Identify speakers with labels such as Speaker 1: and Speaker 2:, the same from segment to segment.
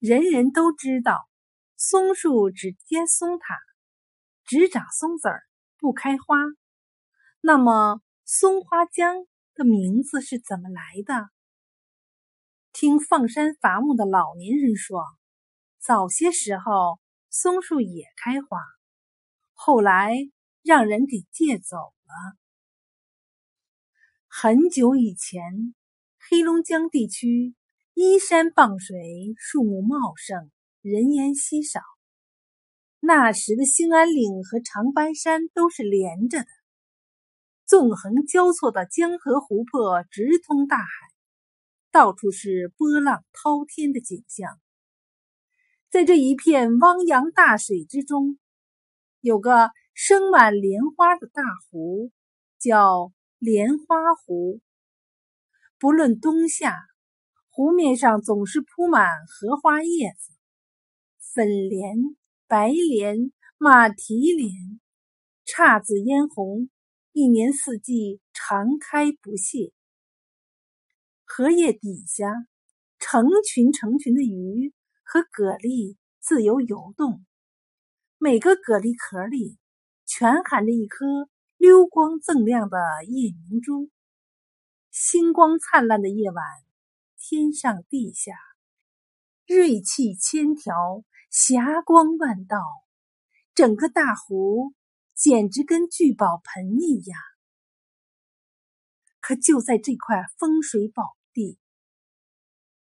Speaker 1: 人人都知道，松树只结松塔，只长松子儿，不开花。那么，松花江的名字是怎么来的？听放山伐木的老年人说，早些时候松树也开花，后来让人给借走了。很久以前，黑龙江地区依山傍水，树木茂盛，人烟稀少。那时的兴安岭和长白山都是连着的，纵横交错的江河湖泊直通大海，到处是波浪滔天的景象。在这一片汪洋大水之中，有个生满莲花的大湖，叫。莲花湖，不论冬夏，湖面上总是铺满荷花叶子，粉莲、白莲、马蹄莲，姹紫嫣红，一年四季常开不谢。荷叶底下，成群成群的鱼和蛤蜊自由游动，每个蛤蜊壳里全含着一颗。溜光锃亮的夜明珠，星光灿烂的夜晚，天上地下，锐气千条，霞光万道，整个大湖简直跟聚宝盆一样。可就在这块风水宝地，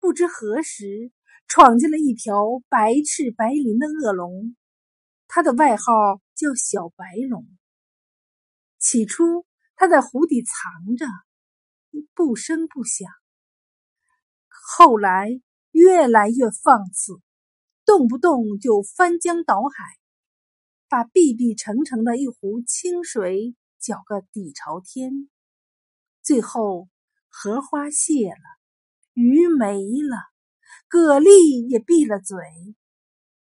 Speaker 1: 不知何时闯进了一条白翅白鳞的恶龙，它的外号叫小白龙。起初，它在湖底藏着，不声不响。后来越来越放肆，动不动就翻江倒海，把碧碧澄澄的一湖清水搅个底朝天。最后，荷花谢了，鱼没了，蛤蜊也闭了嘴，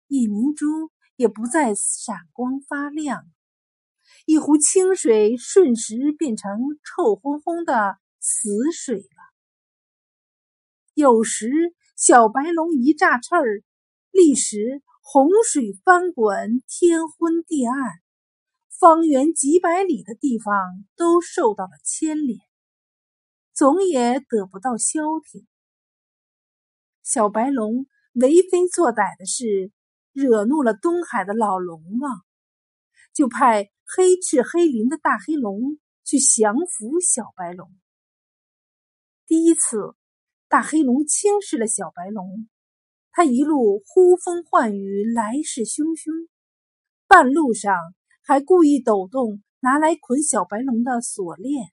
Speaker 1: 夜明珠也不再闪光发亮。一湖清水瞬时变成臭烘烘的死水了。有时小白龙一炸翅儿，立时洪水翻滚，天昏地暗，方圆几百里的地方都受到了牵连，总也得不到消停。小白龙为非作歹的事，惹怒了东海的老龙王，就派。黑翅黑鳞的大黑龙去降服小白龙。第一次，大黑龙轻视了小白龙，他一路呼风唤雨，来势汹汹，半路上还故意抖动拿来捆小白龙的锁链，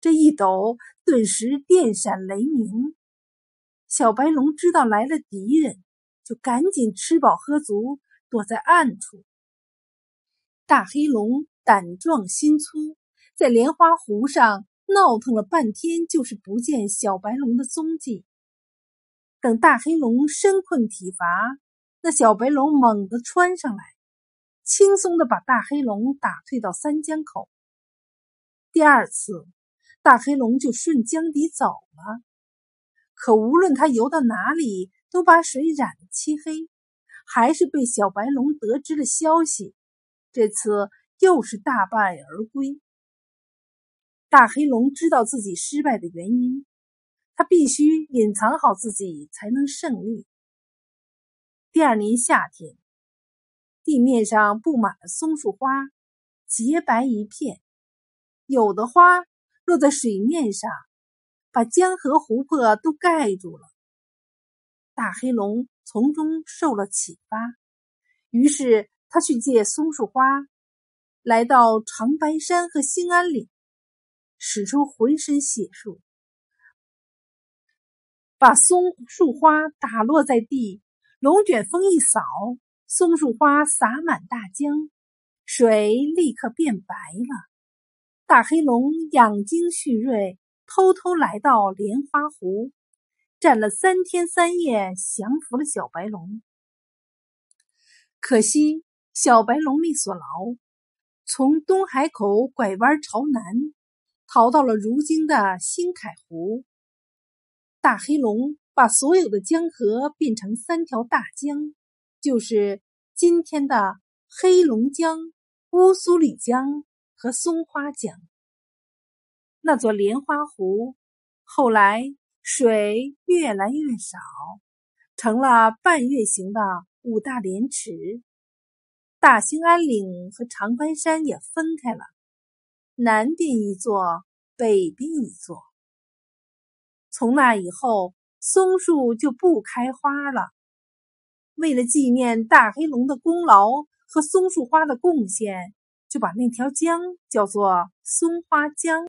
Speaker 1: 这一抖，顿时电闪雷鸣。小白龙知道来了敌人，就赶紧吃饱喝足，躲在暗处。大黑龙胆壮心粗，在莲花湖上闹腾了半天，就是不见小白龙的踪迹。等大黑龙身困体乏，那小白龙猛地窜上来，轻松的把大黑龙打退到三江口。第二次，大黑龙就顺江底走了。可无论他游到哪里，都把水染得漆黑，还是被小白龙得知了消息。这次又是大败而归。大黑龙知道自己失败的原因，他必须隐藏好自己才能胜利。第二年夏天，地面上布满了松树花，洁白一片，有的花落在水面上，把江河湖泊都盖住了。大黑龙从中受了启发，于是。他去借松树花，来到长白山和兴安岭，使出浑身解数，把松树花打落在地，龙卷风一扫，松树花洒满大江，水立刻变白了。大黑龙养精蓄锐，偷偷来到莲花湖，站了三天三夜，降服了小白龙。可惜。小白龙没锁牢，从东海口拐弯朝南，逃到了如今的新凯湖。大黑龙把所有的江河变成三条大江，就是今天的黑龙江、乌苏里江和松花江。那座莲花湖后来水越来越少，成了半月形的五大莲池。大兴安岭和长白山也分开了，南边一座，北边一座。从那以后。松树就不开花了。为了纪念大黑龙的功劳和松树花的贡献，就把那条江叫做松花江。